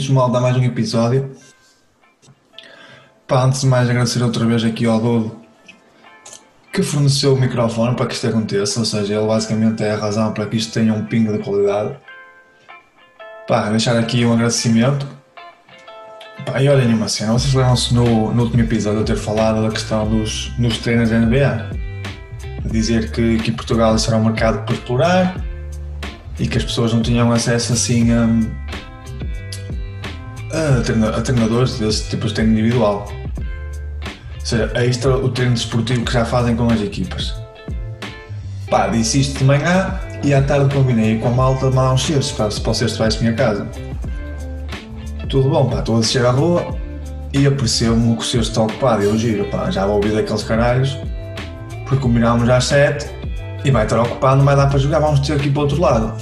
Bem-vindos, malta, a mais um episódio. Pá, antes de mais, agradecer outra vez aqui ao Dudo que forneceu o microfone para que isto aconteça, ou seja, ele basicamente é a razão para que isto tenha um pingo de qualidade. Pá, deixar aqui um agradecimento. Pá, e olhem uma cena, vocês lembram-se no, no último episódio eu ter falado da questão dos, dos treinos da NBA? Dizer que, que Portugal era um mercado por explorar e que as pessoas não tinham acesso assim a, a, treina, a treinadores desse tipo de treino individual. Ou seja, é isto o treino desportivo que já fazem com as equipas. Pá, disse isto de manhã e à tarde combinei com a malta de mandar uns cestos para, para o cesto vai à minha casa. Tudo bom, pá, estou a descer à rua e apercebo-me que o cesto está ocupado eu giro, pá, já vou ouvir daqueles caralhos porque combinámos às 7 e vai estar ocupado, não vai dar para jogar, vamos ter aqui para o outro lado.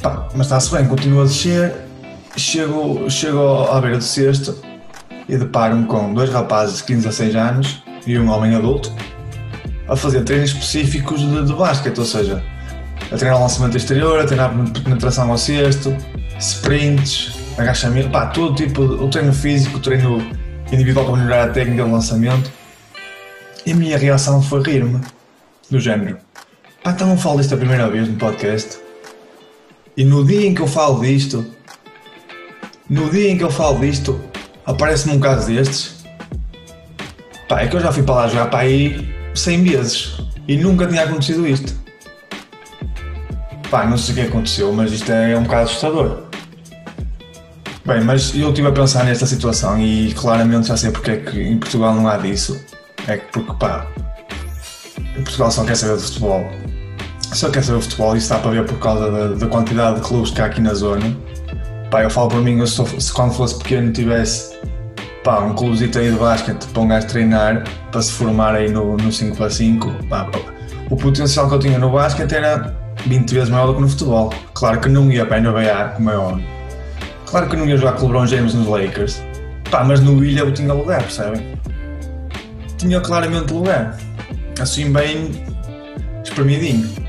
Pá, mas está-se bem, continuo a descer, chego, chego à beira do cesto e deparo-me com dois rapazes de 15 a 6 anos e um homem adulto a fazer treinos específicos de, de basquete, ou seja, a treinar lançamento exterior, a treinar penetração ao cesto, sprints, agachamento, pá, todo tipo, o treino físico, o treino individual para melhorar a técnica de lançamento e a minha reação foi rir-me, do género. Pá, então não falo disto a primeira vez no podcast. E no dia em que eu falo disto, no dia em que eu falo disto, aparece-me um caso destes. Pá, é que eu já fui para lá jogar para aí 100 vezes e nunca tinha acontecido isto. Pá, não sei o que aconteceu, mas isto é um bocado assustador. Bem, mas eu estive a pensar nesta situação e claramente já sei porque é que em Portugal não há disso. É que porque pá, Portugal só quer saber de futebol. Só quer saber de futebol e está para ver por causa da, da, quantidade de clubes que há aqui na zona. Pá, eu falo para mim, eu sou, se quando fosse pequeno tivesse pá, um clubezito aí de basquete para um gajo treinar, para se formar aí no, no 5 para 5, pá, o potencial que eu tinha no basquete era 20 vezes maior do que no futebol. Claro que não ia para a NBA, como é óbvio. Claro que não ia jogar com o LeBron James nos Lakers, pá, mas no Ilha eu tinha lugar, percebem? tinha claramente lugar. Assim bem espremidinho.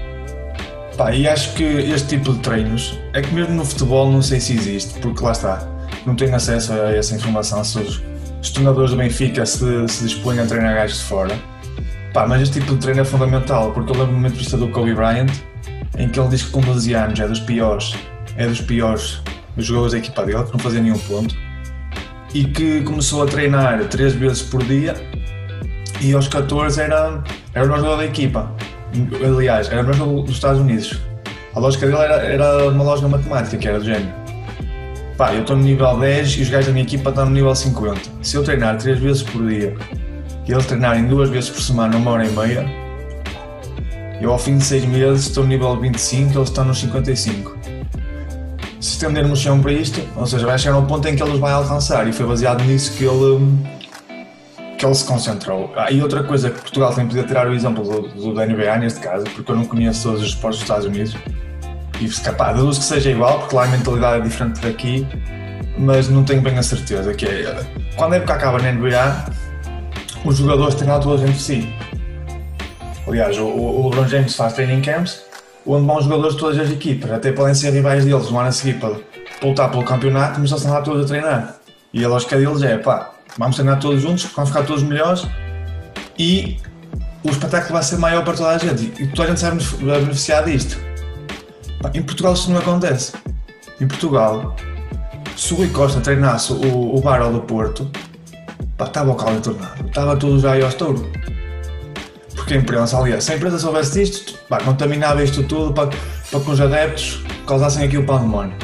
Pá, e acho que este tipo de treinos é que mesmo no futebol não sei se existe, porque lá está, não tenho acesso a essa informação se os, os treinadores do Benfica se, se dispõem a treinar gajos de fora. Pá, mas este tipo de treino é fundamental, porque eu lembro-me uma entrevista do Kobe Bryant em que ele diz que com 12 anos é dos piores, é dos piores jogadores da equipa dele, que não fazia nenhum ponto, e que começou a treinar 3 vezes por dia e aos 14 era, era o melhor jogador da equipa. Aliás, era o melhor jogador dos Estados Unidos. A lógica dele era, era uma lógica matemática, que era do género. Pá, eu estou no nível 10 e os gajos da minha equipa estão no nível 50. Se eu treinar 3 vezes por dia e eles treinarem 2 vezes por semana, uma hora e meia, eu ao fim de 6 meses estou no nível 25 e eles estão nos 55. Se estendermos chão para isto, ou seja, vai chegar ao ponto em que eles vão alcançar, e foi baseado nisso que ele que ele se concentrou. Ah, e outra coisa que Portugal tem poder tirar o exemplo do, do da NBA neste caso, porque eu não conheço todos os esportes dos Estados Unidos e capaz, deduzo que seja igual, porque lá a mentalidade é diferente daqui, mas não tenho bem a certeza que é. Quando a época acaba na NBA, os jogadores têm todos entre si. Aliás, o, o LeBron James faz training camps onde vão jogadores de todas as equipas, até podem ser rivais deles no ano a seguir para, para lutar pelo campeonato, mas só estão lá todos a treinar. E a lógica deles é, pá, vamos treinar todos juntos, vamos ficar todos melhores e o espetáculo vai ser maior para toda a gente e toda a gente vai beneficiar disto. Em Portugal isso não acontece. Em Portugal, se o Rui Costa treinasse o, o Barão do Porto, pá, estava o caldo tornado, estava tudo já aí ao estouro. Porque a imprensa, aliás, se a empresa soubesse disto, pá, contaminava isto tudo para, para que os adeptos causassem aqui o pandemónio.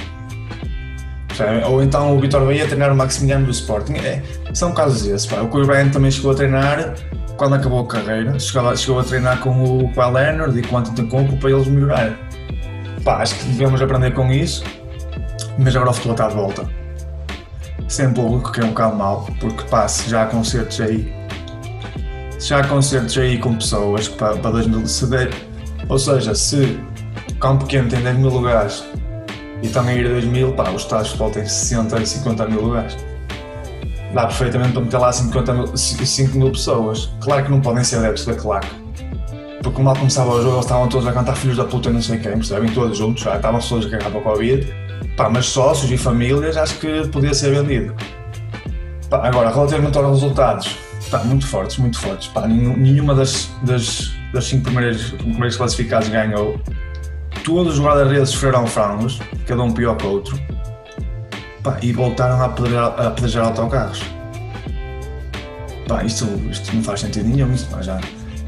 Ou então o Vitor Bahia treinar o Maximiliano do Sporting. É, são casos esses. Pá. O Kobe também chegou a treinar quando acabou a carreira. Chegou, chegou a treinar com o Kyle Leonard e com o Antetokounmpo para eles melhorar. Pá, acho que devemos aprender com isso. Mas agora o futebol está de volta. Sem público, que é um bocado mau, porque pá, se já há concertos aí. Se já há concertos aí com pessoas que para, para 2000 se der, ou seja, se o campo pequeno tem 10 mil lugares e também ir a 2000, pá, os estados de futebol têm 60 e 50 mil lugares. Dá perfeitamente para meter lá 50 mil, 5 mil pessoas. Claro que não podem ser adeptos da claque. Porque mal começava o jogo, eles estavam todos a cantar filhos da puta não sei quem, percebem? Todos juntos, já estavam todos a cagar para o Covid. Pá, mas sócios e famílias acho que podia ser vendido. Pá, agora, relativamente aos resultados, pá, muito fortes, muito fortes. Pá, nenhuma das, das, das cinco primeiras, primeiros classificados ganhou. Todos os guarda-redes sofreram frangos, cada um pior que o outro. Pá, e voltaram a apedrejar autocarros. Pá, isto, isto não faz sentido nenhum, isto, já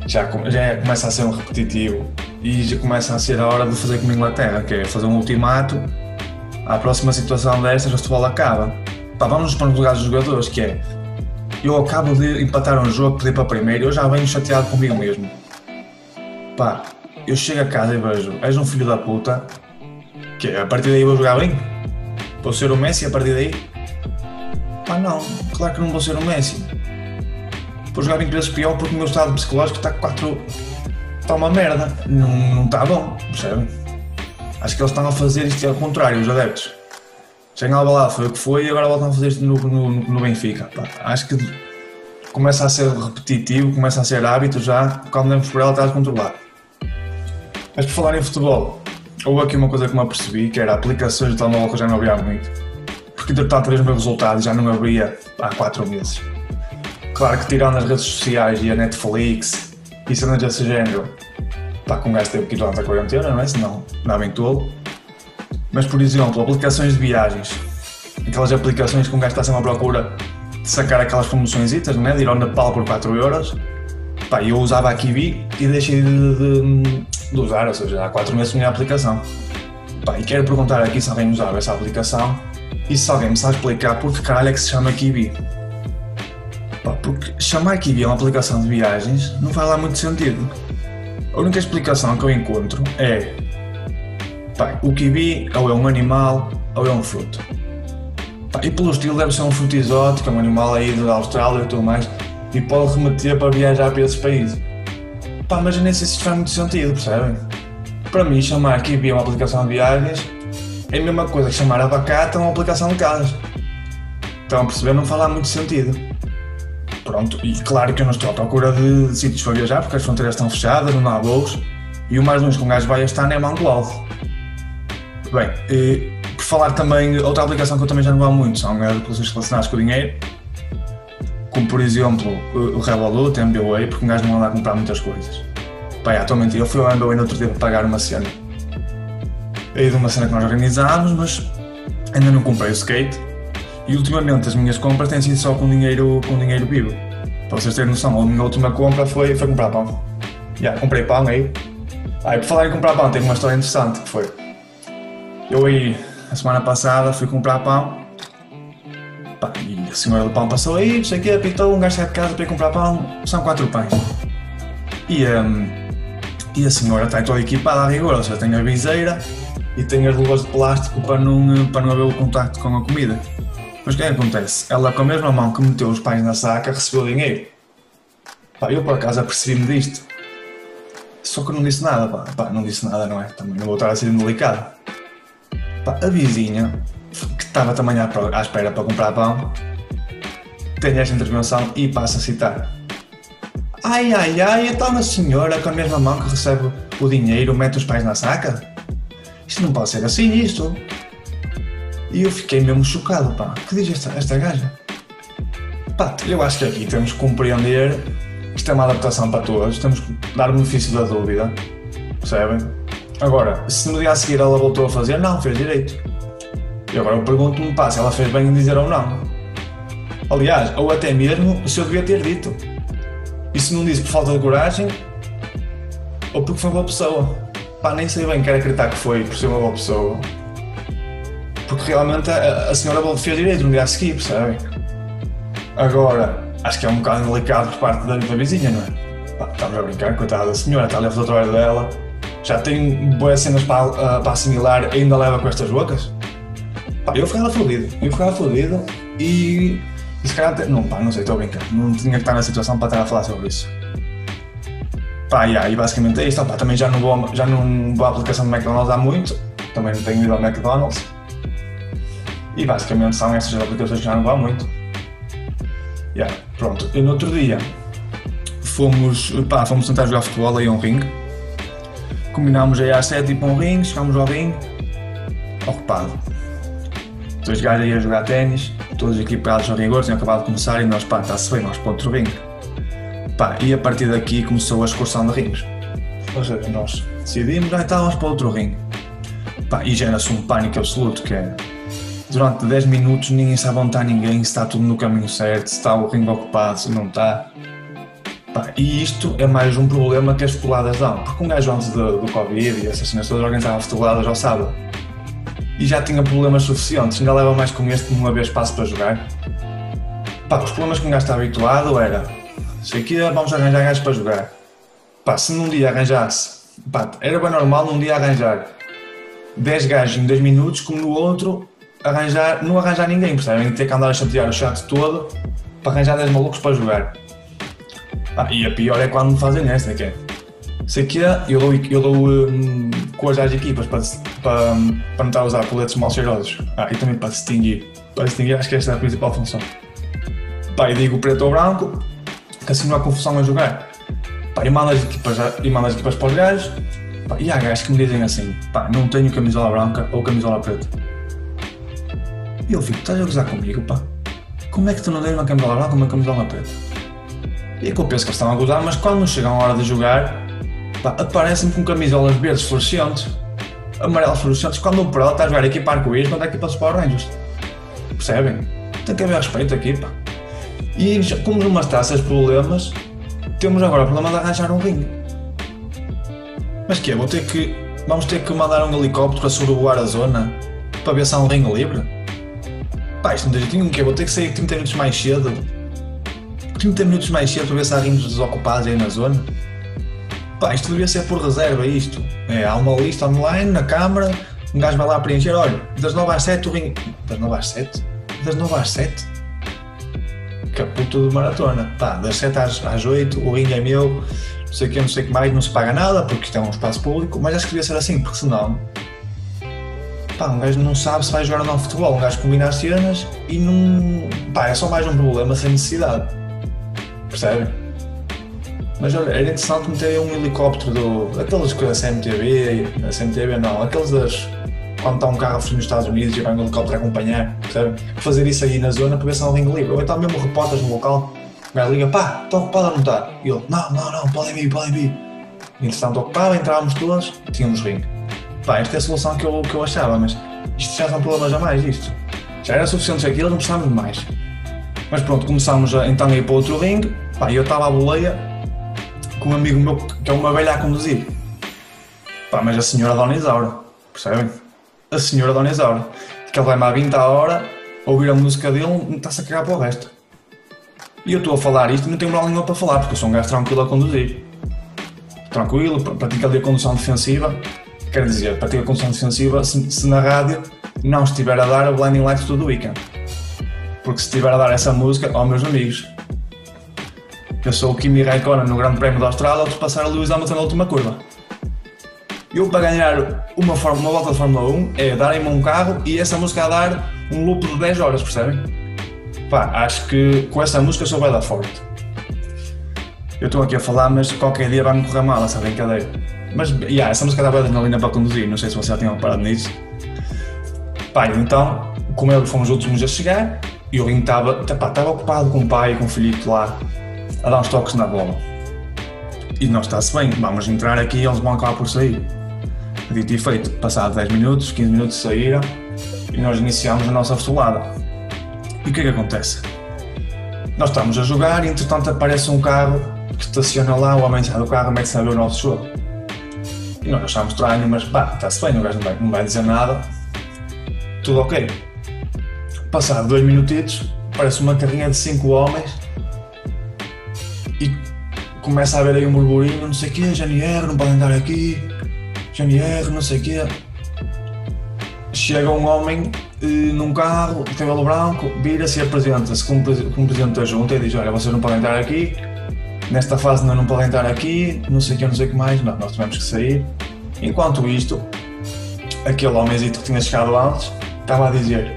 já, já começa a ser um repetitivo e já começa a ser a hora de fazer como a Inglaterra, que é fazer um ultimato. À próxima situação destas, o futebol acaba. Pá, vamos para os lugares dos jogadores, que é eu acabo de empatar um jogo, pedir para primeiro, eu já venho chateado comigo mesmo. Pá, eu chego a casa e vejo, és um filho da puta, que a partir daí vou jogar bem? Vou ser o Messi a partir daí? Pá, não, claro que não vou ser o Messi Vou jogar 20 vezes pior porque o meu estado psicológico está 4. está uma merda. Não, não está bom, percebem? Acho que eles estão a fazer isto ao contrário, os adeptos. Chegam lá, lá, foi o que foi e agora voltam a fazer isto no, no, no Benfica. Pá, acho que começa a ser repetitivo, começa a ser hábito já, quando devemos por ela estás controlar. Mas por falar em futebol, houve aqui uma coisa que me apercebi, que era aplicações de telemóvel que já não havia muito. Porque entretanto, três meus resultados já não havia há 4 meses. Claro que tirando as redes sociais e a Netflix e cenas desse género, pá, com um gajo teve que ir durante a quarentena, não é? Senão dava em tolo. Mas, por exemplo, aplicações de viagens. Aquelas aplicações que um gajo está sempre à procura de sacar aquelas promoções, não é? De ir ao Nepal por 4 euros. Pá, eu usava a Kiwi e deixei de, de, de usar, ou seja, há 4 meses tinha a aplicação. Pá, e quero perguntar aqui se alguém usava essa aplicação e se alguém me sabe explicar porque caralho é que se chama Kiwi. Pá, porque chamar Kiwi a uma aplicação de viagens não faz lá muito sentido. A única explicação que eu encontro é pá, o Kiwi ou é um animal ou é um fruto. Pá, e pelo estilo deve ser um fruto exótico, é um animal aí da Austrália e tudo mais, e pode remeter para viajar para esses países. Pá, mas nem sei se isto faz muito sentido, percebem? Para mim, chamar Kiwi a uma aplicação de viagens é a mesma coisa que chamar abacate a uma aplicação de casas. Estão a perceber? Não lá muito sentido. Pronto, e claro que eu não estou à procura de, sítios para viajar, porque as fronteiras estão fechadas, não há voos, e o mais longe que um gajo vai estar é Mangolade. Bem, e, por falar também, outra aplicação que eu também já não vou muito são as aplicações relacionadas com o dinheiro, como por exemplo o Revolut, a MBWay, porque um gajo não anda a comprar muitas coisas. Bem, atualmente eu fui ao MBWay no outro dia para pagar uma cena. Aí de uma cena que nós organizámos, mas ainda não comprei o skate, e ultimamente as minhas compras têm sido só com dinheiro, com dinheiro vivo. Para vocês terem noção, a minha última compra foi, foi comprar pão. Já, yeah, comprei pão aí. Aí, por falar em comprar pão, tem uma história interessante que foi. Eu aí, a semana passada, fui comprar pão. Pá, e a senhora do pão passou aí, não sei o quê, apitou, um gajo sai de casa para ir comprar pão, são quatro pães. E, um, e a senhora está toda equipada a rigor, ou seja, tem a viseira e tem as luvas de plástico para não, para não haver o contacto com a comida. Mas o que é que acontece? Ela, com a mesma mão que meteu os pães na saca, recebeu dinheiro. Pá, eu por acaso apercebi-me disto. Só que não disse nada, pá. pá. Não disse nada, não é? Também não vou estar a ser delicado. Pá, a vizinha, que estava também à, espera para comprar pão, tem esta intervenção e passa a citar. Ai, ai, ai, então a senhora com a mesma mão que recebe o dinheiro mete os pães na saca? Isto não pode ser assim, isto. E eu fiquei mesmo chocado, pá. que diz esta, esta gaja? Pá, eu acho que aqui temos que compreender que isto é uma adaptação para todos, temos que dar o benefício da dúvida, percebem? Agora, se no dia a seguir ela voltou a fazer, não, fez direito. E agora eu pergunto-me, pá, se ela fez bem em dizer ou não. Aliás, ou até mesmo se eu devia ter dito. E se não disse por falta de coragem, ou porque foi uma boa pessoa. Pá, nem sei bem, quero acreditar que foi por ser uma boa pessoa porque realmente a, a senhora fez direito no dia a seguir, percebem? Agora, acho que é um bocado delicado por parte da, da vizinha, não é? Pá, estamos a brincar, coitada da senhora, está a fazer o trabalho dela, já tem boas cenas para, uh, para assimilar, ainda leva com estas bocas. Eu ficava fodido, eu ficava fodido e, se calhar, não, pá, não sei, estou a brincar, não tinha que estar na situação para estar a falar sobre isso. Pá, yeah, e basicamente é isto, pá, também já não, vou, já não vou à aplicação do McDonald's há muito, também não tenho ido ao McDonald's e basicamente são essas aplicações que já não vão muito. Yeah, pronto. E no outro dia fomos, pá, fomos tentar jogar futebol aí a um ringue. Combinámos aí às 7 ir para um ringue, chegámos ao ringue, ocupado. Dois gajos aí a jogar ténis, todos equipados ao rigor, tinham acabado de começar e nós, pá, está-se bem, nós para outro ringue. Pá, e a partir daqui começou a excursão de rings. Ou seja, nós decidimos, ah, estávamos para outro ringue. Pá, e gera-se um pânico absoluto, que é durante 10 minutos ninguém sabe onde está ninguém, se está tudo no caminho certo, se está o ringue ocupado, se não está. Pá, e isto é mais um problema que as futeboladas dão, porque um gajo antes do, do Covid e essas cenas todas organizava futeboladas ao sábado e já tinha problemas suficientes, ainda leva mais com este uma vez passo para jogar. Pá, os problemas que um gajo está habituado era sei que vamos arranjar gajos para jogar. Pá, se num dia arranjasse, pá, era bem normal num dia arranjar 10 gajos em 2 minutos, como no outro arranjar, não arranjar ninguém, percebem? Ter que andar a chatear o chat todo para arranjar 10 malucos para jogar. Ah, e a pior é quando fazem esta, que é. Sei que eu dou, eu dou um, cores às equipas para, para, para não estar a usar coletes mal cheirosos. Ah, e também para distinguir. Para distinguir, acho que esta é a principal função. Pá, e digo preto ou branco, que assim não há confusão a jogar. Pá, e mando as equipas, mando as equipas para os gajos. Pá, e há gajos que me dizem assim: pá, não tenho camisola branca ou camisola preta. E eu fico, estás a gozar comigo, pá? Como é que tu não tens uma camisola branca ou uma camisola preta? E é que eu penso que eles estão a gozar, mas quando chegam a hora de jogar, pá, aparecem com camisolas verdes fluorescentes, amarelas fluorescentes, quando o Pro está a jogar equipa arco-íris contra a equipa dos Power Rangers. Percebem? Tem que haver respeito aqui, pá. E como numa taças problemas, temos agora o problema de arranjar um ringue. Mas que é? Vou ter que. Vamos ter que mandar um helicóptero a sobrevoar a zona para ver se há um ringue livre? Pá, isto não tem jeitinho, que é? Vou ter que sair 30 minutos mais cedo. 30 minutos mais cedo para ver se há rings desocupados aí na zona. Pá, isto devia ser por reserva, isto. É, há uma lista online na câmara, um gajo vai lá preencher, olha, das 9 às 7 o ringue. Das 9 às 7? Das 9 às 7? Caputo de maratona. Pá, das 7 às, às 8 o ringue é meu, não sei o que, não sei o que mais, não se paga nada, porque isto é um espaço público, mas acho que devia ser assim, porque senão pá, um gajo não sabe se vai jogar ou não futebol, um gajo combina as cenas e não. pá, é só mais um problema sem necessidade. Percebem? Mas olha, era interessante meter um helicóptero do. aqueles que a CMTV, a CMTV não, aqueles das. quando está um carro nos Estados Unidos e vai um helicóptero a acompanhar, percebem? Fazer isso aí na zona para ver se um ringue livre. Ou então mesmo repórteres no local, o gajo liga, pá, está ocupado não está? E ele, não, não, não, podem vir, podem vir. Entretanto ocupava, entrávamos todos, tínhamos ringue. Pá, esta é a solução que eu, que eu achava, mas isto já são problemas a mais, isto. Já era suficiente aquilo, não precisávamos de mais. Mas pronto, começámos a, então a ir para outro ringue, pá, eu estava à boleia com um amigo meu que é uma velha a conduzir. Pá, mas a senhora Dona Isaura, percebem? A senhora Dona Isaura, que ele vai-me à 20 a hora, ouvir a música dele, está-se a cagar para o resto. E eu estou a falar isto e não tenho moral nenhuma para falar, porque eu sou um gajo tranquilo a conduzir. Tranquilo, pratico ali a condução defensiva, Quer dizer, ter a condição defensiva, se, se, na rádio não estiver a dar a Blinding Lights todo o weekend. Porque se estiver a dar essa música, ó meus amigos, eu sou o Kimi Raikkonen no Grande Prémio da Austrália, ultrapassar o Lewis Hamilton na última curva. Eu, para ganhar uma, uma volta de Fórmula 1, é darem-me um carro e essa música a dar um loop de 10 horas, percebem? Pá, acho que com essa música sou dar forte. Eu estou aqui a falar, mas qualquer dia vai-me correr mal essa brincadeira. Mas, yeah, essa música dava adrenalina para conduzir, não sei se você já tinha reparado nisso. Pai, então, como ele fomos os últimos a chegar, e Rinho estava ocupado com o pai e com o filhito lá, a dar uns toques na bola. E nós está-se bem, vamos entrar aqui e eles vão acabar por sair. Dito e feito, passado 10 minutos, 15 minutos saíram e nós iniciámos a nossa fotolada. E o que é que acontece? Nós estamos a jogar e entretanto aparece um carro que estaciona lá, o homem sai do carro mete-se a ver o nosso jogo. E nós achámos estranho, mas pá, está-se bem, o gajo não vai, não vai dizer nada, tudo ok. Passado dois minutitos, parece uma carrinha de cinco homens começa a haver aí um burburinho, não sei o quê, GNR, não podem andar aqui, GNR, não sei o quê. Chega um homem eh, num carro, de cabelo branco, vira-se e apresenta-se como, como presidente da junta e diz: Olha, vocês não podem entrar aqui, nesta fase não, não podem estar aqui, não sei o que, não sei o que mais, não, nós tivemos que sair. Enquanto isto, aquele homenzito que tinha chegado antes estava a dizer: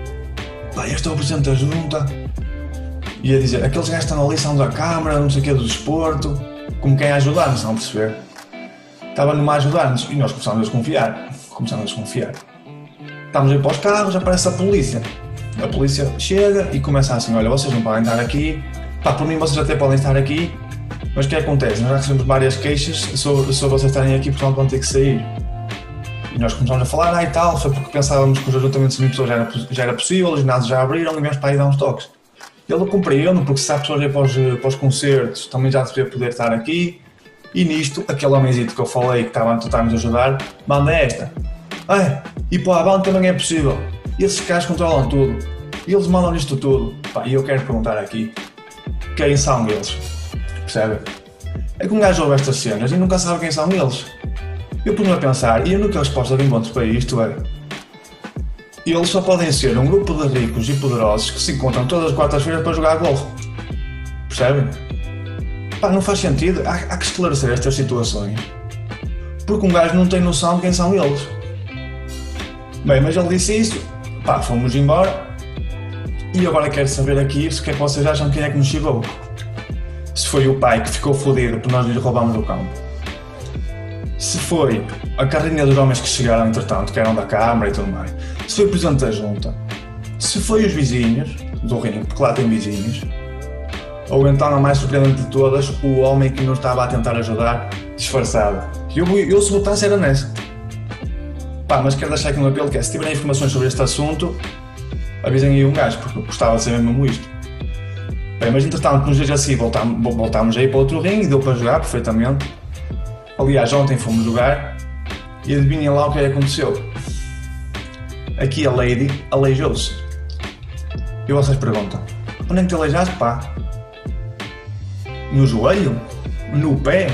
Pá, este é o presidente da junta. E a dizer: aqueles gajos estão ali são da Câmara, não sei o que, do desporto. Como quem a ajudar-nos, a perceber? Estava numa a ajudar-nos e nós começámos a desconfiar. Começámos a desconfiar. Estamos a ir para os carros, aparece a polícia. A polícia chega e começa assim: olha, vocês não podem estar aqui, pá, por mim vocês até podem estar aqui, mas o que acontece? Nós já recebemos várias queixas sobre, sobre vocês estarem aqui, portanto vão ter que sair. E nós começamos a falar, ah e tal, foi porque pensávamos que os ajuntamentos de pessoas já era, já era possível, os ginásios já abriram e viemos para aí dar uns toques. Ele compreende, porque pessoas a ir para os, para os concertos, também já deveria poder estar aqui. E nisto, aquele homenzito que eu falei que estava a tentar nos ajudar, manda esta. Ah, e para a banda também é possível. Esses caras controlam tudo. Eles mandam isto tudo. Pá, e eu quero perguntar aqui, quem são eles? Percebe? É que um gajo ouve estas cenas e nunca sabe quem são eles. Eu ponho a pensar, e a única resposta que encontro para isto é eles só podem ser um grupo de ricos e poderosos que se encontram todas as quartas-feiras para jogar golfe. Percebem? Pá, não faz sentido. Há, há, que esclarecer estas situações. Porque um gajo não tem noção de quem são eles. Bem, mas ele disse isso. Pá, fomos embora. E agora quero saber aqui se que é que vocês acham quem é que nos chegou. Se foi o pai que ficou fodido por nós lhe roubamos o campo se foi a carrinha dos homens que chegaram entretanto, que eram da Câmara e tudo mais, se foi o Presidente da Junta, se foi os vizinhos do ringue, porque lá tem vizinhos, ou então a mais surpreendente de todas, o homem que nos estava a tentar ajudar, disfarçado. Eu, eu, se votasse era nessa. Pá, mas quero deixar aqui um apelo que é, se tiverem informações sobre este assunto, avisem aí um gajo, porque gostava de saber mesmo isto. Bem, mas entretanto, nos dias assim, voltámos, voltámos aí para outro ringue, deu para jogar perfeitamente Aliás, ontem fomos jogar e adivinhem lá o que aconteceu. Aqui a Lady aleijou-se. E vocês perguntam: onde é que te aleijaste, pá? No joelho? No pé?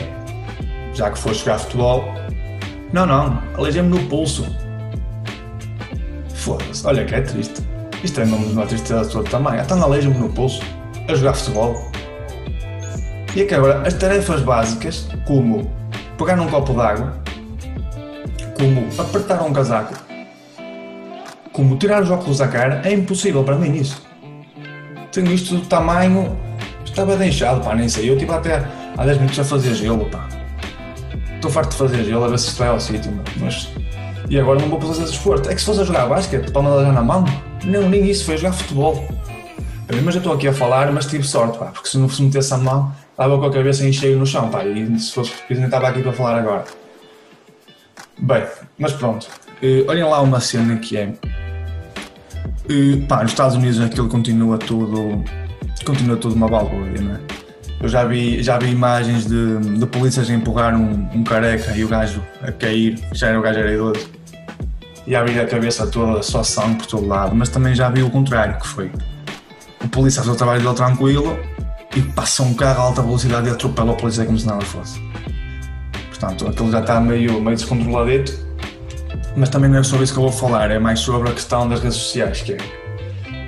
Já que foste jogar futebol? Não, não, aleijei-me no pulso. Foda-se, olha que é triste. Isto é uma tristeza toda também. Então aleija-me no pulso a jogar futebol. E aqui agora, as tarefas básicas, como pegar num copo d'água, como apertar um casaco, como tirar os óculos da cara, é impossível para mim isso. Tenho isto do tamanho, estava deixado, pá, nem sei. Eu estive até há 10 minutos a fazer gelo, pá. Estou farto de fazer gelo, a ver se isto vai ao sítio, mas. E agora não vou fazer desporto. É que se fosse a jogar basquete, para me na mão, não, nem isso, foi jogar futebol. Mas eu estou aqui a falar, mas tive sorte, pá, porque se não se metesse a mão, estava com a cabeça em cheio no chão, pá, e se fosse nem estava aqui para falar agora. Bem, mas pronto. Uh, olhem lá uma cena que é. Uh, pá, nos Estados Unidos aquilo continua tudo. Continua tudo uma balbúrdia, não é? Eu já vi, já vi imagens de, de polícias a empurrar um, um careca e o gajo a cair, já era o gajo era idoso, e a abrir a cabeça toda, só sangue por todo lado, mas também já vi o contrário, que foi o polícia faz o trabalho dele tranquilo e passa um carro a alta velocidade e atropela o polícia como se nada fosse. Portanto, aquilo já está meio, meio descontroladito, mas também não é sobre isso que eu vou falar, é mais sobre a questão das redes sociais, que é,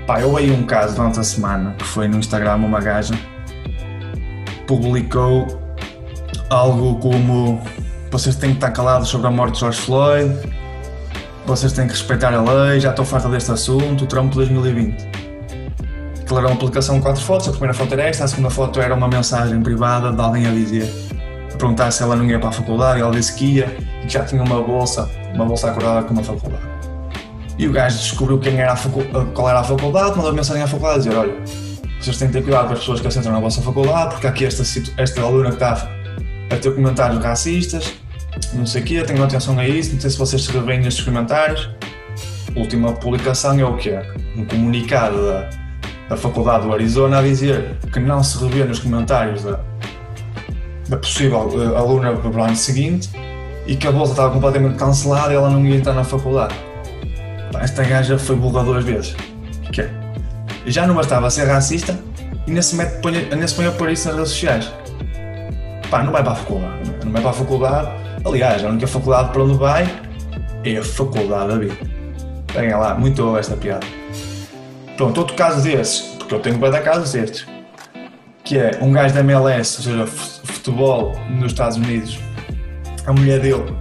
pá, eu veio um caso durante a semana, que foi no Instagram uma gaja, publicou algo como vocês têm que estar calados sobre a morte de George Floyd, vocês têm que respeitar a lei, já estou farta deste assunto, Trump 2020 aquilo era uma publicação com quatro fotos, a primeira foto era esta, a segunda foto era uma mensagem privada de alguém a dizer, a perguntar se ela não ia para a faculdade, ela disse que ia e que já tinha uma bolsa, uma bolsa acordada com uma faculdade. E o gajo descobriu quem era qual era a faculdade, mandou mensagem à faculdade a dizer, olha, vocês têm que ter cuidado com as pessoas que assentam na vossa faculdade, porque aqui esta, esta aluna que está a ter comentários racistas, não sei o quê, tenham atenção a isso, não sei se vocês se revêem nestes comentários. última publicação é o que é? Um comunicado da da Faculdade do Arizona a dizer que não se revê nos comentários da, da possível uh, aluna para o ano seguinte e que a bolsa estava completamente cancelada e ela não ia entrar na faculdade. Esta gaja foi burra duas vezes. Que é? Já não bastava ser racista e nesse se põe, põe a pôr isso nas redes sociais. Pá, não vai para a faculdade. Não vai para a faculdade. Aliás, a única faculdade para onde vai é a faculdade da vida. Peguem lá, muito boa esta piada. Pronto, outro caso desses, porque eu tenho para dar casos destes, que é um gajo da MLS, ou seja, futebol nos Estados Unidos, a mulher dele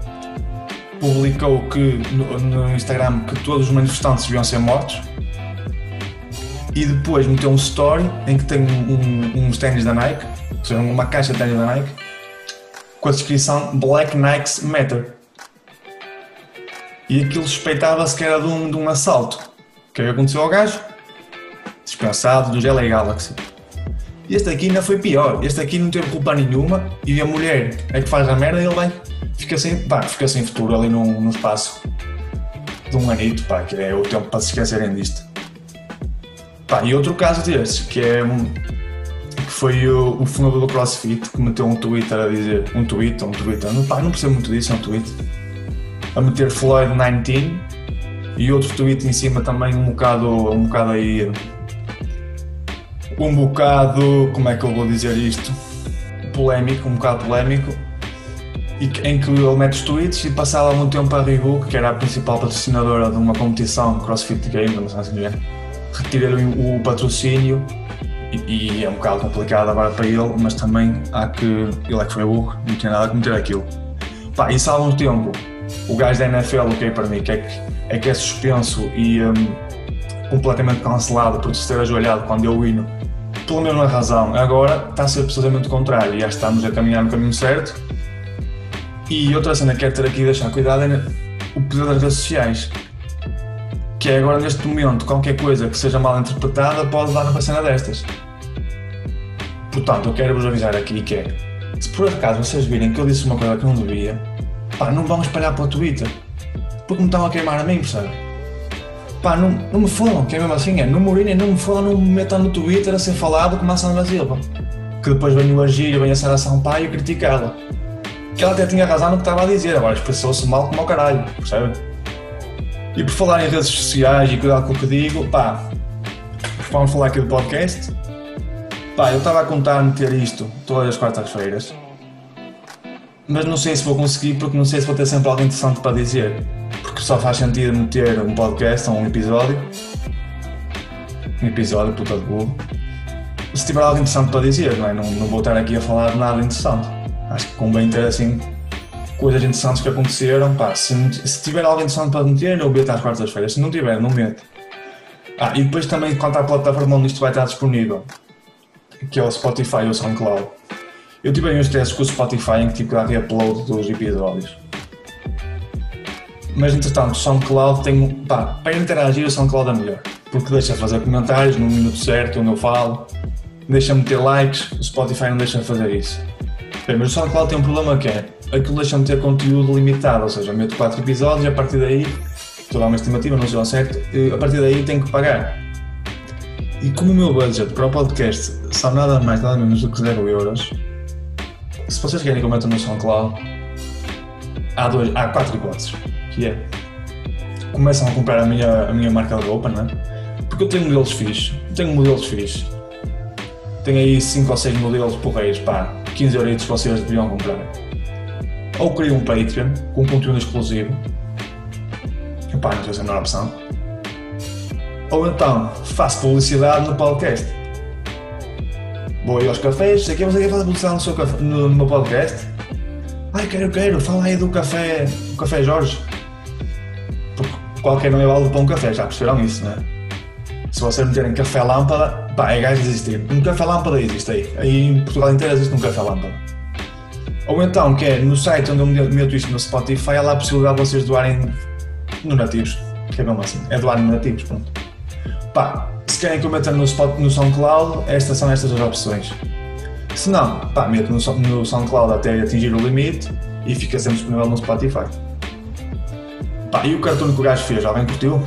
publicou que no, no Instagram que todos os manifestantes deviam ser mortos e depois meteu um story em que tem um, um, uns ténis da Nike, ou seja, uma caixa de ténis da Nike, com a descrição Black Nikes Matter. E aquilo suspeitava-se que era de um, de um assalto. O que é que aconteceu ao gajo? Dispensado do LA Galaxy. Este aqui ainda foi pior. Este aqui não teve culpa nenhuma e a mulher é que faz a merda e ele vai. Fica sem, pá, fica sem futuro ali no, no espaço de um anito, pá, que é o tempo para se esquecerem disto. Pá, e outro caso desses, que é que foi o, o fundador do CrossFit que meteu um Twitter a dizer, um tweet, um Twitter, não, pá, não percebo muito disso, é um tweet, a meter Floyd 19 e outro tweet em cima também um bocado, um bocado aí, um bocado, como é que eu vou dizer isto, polémico, um bocado polémico, em que ele mete os tweets e passado algum tempo a Reebok, que era a principal patrocinadora de uma competição CrossFit Games, não sei assim é, retira-lhe o patrocínio. E, e, é um bocado complicado agora para ele, mas também há que ele é que foi burro, não tinha nada a cometer aquilo. Pá, isso há algum tempo, o gajo da NFL, o que é para mim, que é que é, que é suspenso e um, completamente cancelado por ter ajoelhado quando eu hino, pela mesma razão, agora está a ser precisamente o contrário, já estamos a caminhar no caminho certo e outra cena que quero ter aqui e deixar cuidado é o poder das redes sociais. Que é agora neste momento, qualquer coisa que seja mal interpretada pode dar uma cena destas. Portanto, eu quero vos avisar aqui que é, se por acaso vocês virem que eu disse uma coisa que não devia, pá, não vão espalhar para o Twitter. Porque me estão a queimar a mim, percebe? Pá, não, não me fodam, que é mesmo assim, é, não me urinem, não me fodam, não me metam no Twitter a ser falado como a Sandra Silva. Que depois vem o Agir, vem a Sara Sampaio criticá-la que ela até tinha razão no que estava a dizer, agora expressou-se mal como ao caralho, percebe? E por falar em redes sociais e cuidado com o que digo, pá, vamos falar aqui do podcast. Pá, eu estava a contar meter isto todas as quartas-feiras, mas não sei se vou conseguir porque não sei se vou ter sempre algo interessante para dizer. Porque só faz sentido meter um podcast ou um episódio. Um episódio, puta de burro. Se tiver algo interessante para dizer, não é? Não, não vou estar aqui a falar nada interessante acho que convém ter assim coisas interessantes que aconteceram. Pá, se, se tiver algo interessante para meter, eu meto às quartas-feiras. Se não tiver, não meto. Ah, e depois também quanto à plataforma onde isto vai estar disponível, que é o Spotify ou o SoundCloud. Eu tive aí uns testes com o Spotify em que tipo dá upload dos episódios. Mas entretanto, o SoundCloud tem. Pá, para interagir, o SoundCloud é melhor. Porque deixa fazer comentários no minuto certo onde eu falo, deixa meter likes, o Spotify não deixa fazer isso. Bem, mas o SoundCloud tem um problema que é aquilo deixa-me ter conteúdo limitado, ou seja, meto 4 episódios e a partir daí, estou a dar uma estimativa, não sei ao certo, a partir daí tenho que pagar. E como o meu budget para o podcast são nada mais, nada menos do que 0 euros, se vocês querem que eu meta no SoundCloud, há, dois, há quatro hipóteses, que é começam a comprar a minha, a minha marca de roupa, não é? Porque eu tenho modelos fixos, tenho modelos fixos, tenho aí 5 ou 6 modelos porreiros, pá, 15 euros vocês deviam comprar. Ou crio um Patreon com conteúdo exclusivo. Epá, não sei se é a melhor opção. Ou então faço publicidade no podcast. Vou aí aos cafés, sei que você quer fazer publicidade no, seu café, no, meu podcast. Ai, quero, quero, fala aí do café, do café Jorge. Porque qualquer nome é vale para um café, já perceberam isso, não é? Se vocês meterem café lâmpada, pá, é gajo existir. Um café lâmpada existe aí. Aí em Portugal inteiro existe um café lâmpada. Ou então, que é no site onde eu meto isto no Spotify, há lá a possibilidade de vocês doarem no nativos. Que é mesmo assim, é doar no nativos, pronto. Pá, se querem que eu meta no, Spot, no SoundCloud, estas são estas as opções. Se não, pá, meto no, no SoundCloud até atingir o limite e fica sempre disponível no Spotify. Pá, e o cartoon que o gajo fez, alguém curtiu?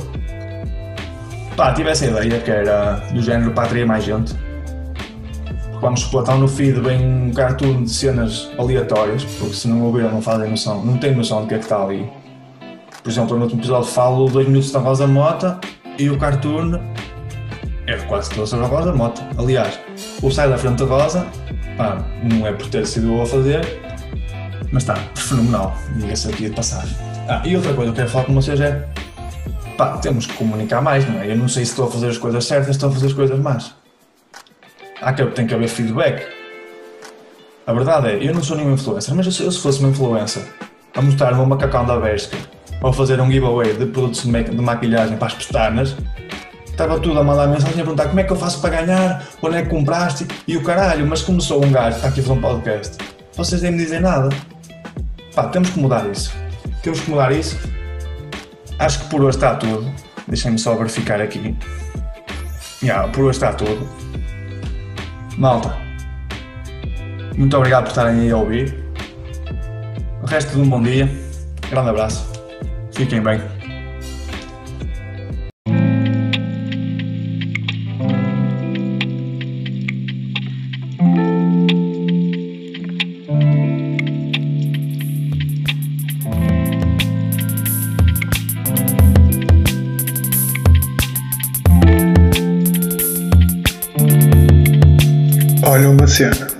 Pá, tive essa ideia que era do género para atrair mais gente. Quando explotam no feed vem um cartoon de cenas aleatórias, porque se não ouviram não fazem noção, não têm noção do que é que está ali. Por exemplo, no último episódio falo 2 minutos da Rosa Mota e o cartoon é quase todo sobre a Rosa Mota. Aliás, o sai da frente da Rosa, pá, não é por ter sido eu a fazer, mas está fenomenal, diga-se aqui de passagem. Ah, e outra coisa que eu quero falar com vocês é pá, temos que comunicar mais, não é? Eu não sei se estou a fazer as coisas certas, estou a fazer as coisas más. Há que, tem que haver feedback. A verdade é, eu não sou nenhum influencer, mas eu, se fosse uma influencer a mostrar-me um macacão da Bershka ou fazer um giveaway de produtos de, de maquilhagem para as pestanas, estava tudo a mandar mensagem a perguntar como é que eu faço para ganhar, onde é que compraste e o caralho, mas começou um gajo, está aqui a fazer um podcast, vocês nem me dizem nada. Pá, temos que mudar isso. Temos que mudar isso. Acho que por hoje está tudo. Deixem-me só verificar aqui. Yeah, por hoje está tudo. Malta, muito obrigado por estarem aí a ouvir. O resto de um bom dia. Grande abraço. Fiquem bem. Olha uma cena.